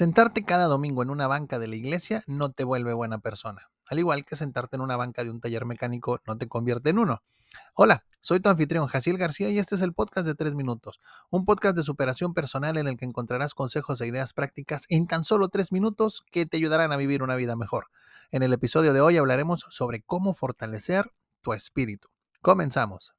Sentarte cada domingo en una banca de la iglesia no te vuelve buena persona, al igual que sentarte en una banca de un taller mecánico no te convierte en uno. Hola, soy tu anfitrión Jaciel García y este es el podcast de 3 minutos, un podcast de superación personal en el que encontrarás consejos e ideas prácticas en tan solo 3 minutos que te ayudarán a vivir una vida mejor. En el episodio de hoy hablaremos sobre cómo fortalecer tu espíritu. Comenzamos.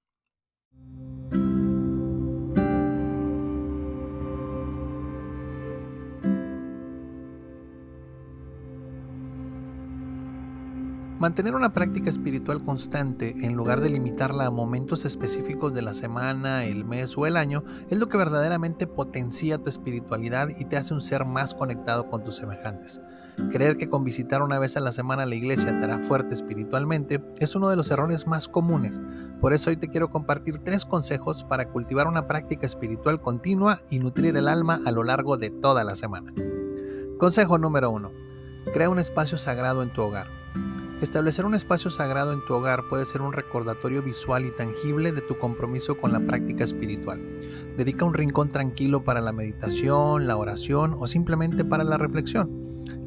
Mantener una práctica espiritual constante en lugar de limitarla a momentos específicos de la semana, el mes o el año es lo que verdaderamente potencia tu espiritualidad y te hace un ser más conectado con tus semejantes. Creer que con visitar una vez a la semana la iglesia te hará fuerte espiritualmente es uno de los errores más comunes. Por eso hoy te quiero compartir tres consejos para cultivar una práctica espiritual continua y nutrir el alma a lo largo de toda la semana. Consejo número 1. Crea un espacio sagrado en tu hogar. Establecer un espacio sagrado en tu hogar puede ser un recordatorio visual y tangible de tu compromiso con la práctica espiritual. Dedica un rincón tranquilo para la meditación, la oración o simplemente para la reflexión.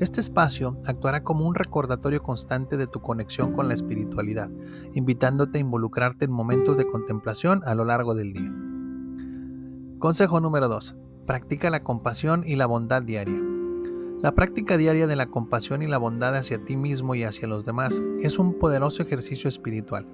Este espacio actuará como un recordatorio constante de tu conexión con la espiritualidad, invitándote a involucrarte en momentos de contemplación a lo largo del día. Consejo número 2. Practica la compasión y la bondad diaria. La práctica diaria de la compasión y la bondad hacia ti mismo y hacia los demás es un poderoso ejercicio espiritual.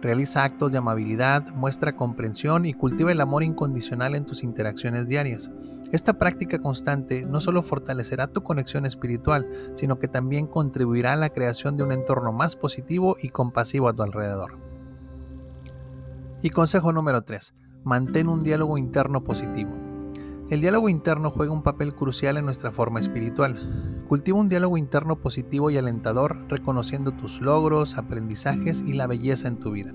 Realiza actos de amabilidad, muestra comprensión y cultiva el amor incondicional en tus interacciones diarias. Esta práctica constante no solo fortalecerá tu conexión espiritual, sino que también contribuirá a la creación de un entorno más positivo y compasivo a tu alrededor. Y consejo número 3. Mantén un diálogo interno positivo. El diálogo interno juega un papel crucial en nuestra forma espiritual. Cultiva un diálogo interno positivo y alentador, reconociendo tus logros, aprendizajes y la belleza en tu vida.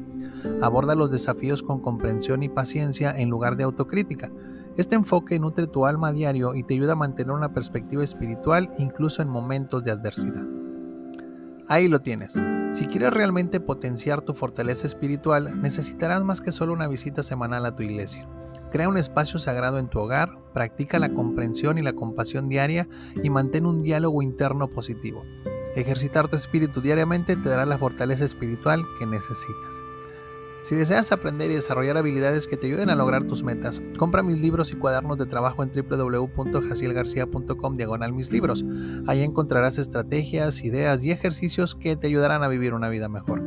Aborda los desafíos con comprensión y paciencia en lugar de autocrítica. Este enfoque nutre tu alma a diario y te ayuda a mantener una perspectiva espiritual incluso en momentos de adversidad. Ahí lo tienes. Si quieres realmente potenciar tu fortaleza espiritual, necesitarás más que solo una visita semanal a tu iglesia. Crea un espacio sagrado en tu hogar, practica la comprensión y la compasión diaria y mantén un diálogo interno positivo. Ejercitar tu espíritu diariamente te dará la fortaleza espiritual que necesitas. Si deseas aprender y desarrollar habilidades que te ayuden a lograr tus metas, compra mis libros y cuadernos de trabajo en www.jacielgarcia.com diagonal mis libros. Ahí encontrarás estrategias, ideas y ejercicios que te ayudarán a vivir una vida mejor.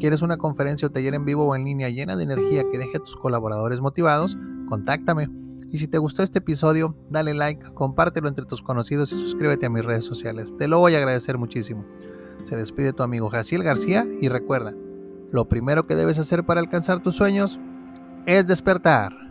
¿Quieres una conferencia o taller en vivo o en línea llena de energía que deje a tus colaboradores motivados? Contáctame. Y si te gustó este episodio, dale like, compártelo entre tus conocidos y suscríbete a mis redes sociales. Te lo voy a agradecer muchísimo. Se despide tu amigo Jaciel García y recuerda, lo primero que debes hacer para alcanzar tus sueños es despertar.